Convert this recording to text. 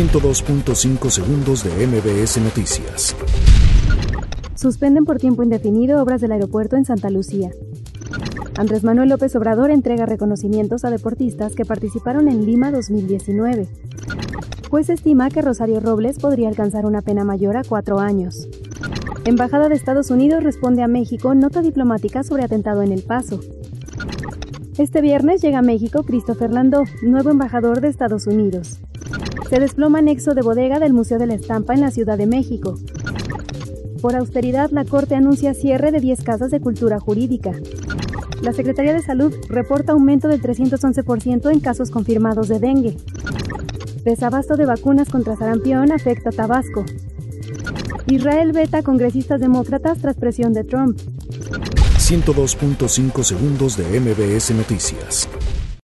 102.5 segundos de MBS Noticias. Suspenden por tiempo indefinido obras del aeropuerto en Santa Lucía. Andrés Manuel López Obrador entrega reconocimientos a deportistas que participaron en Lima 2019. Juez estima que Rosario Robles podría alcanzar una pena mayor a cuatro años. Embajada de Estados Unidos responde a México nota diplomática sobre atentado en El Paso. Este viernes llega a México Christopher Landau, nuevo embajador de Estados Unidos. Se desploma anexo de bodega del Museo de la Estampa en la Ciudad de México. Por austeridad, la Corte anuncia cierre de 10 casas de cultura jurídica. La Secretaría de Salud reporta aumento del 311% en casos confirmados de dengue. Desabasto de vacunas contra sarampión afecta a Tabasco. Israel veta congresistas demócratas tras presión de Trump. 102.5 segundos de MBS Noticias.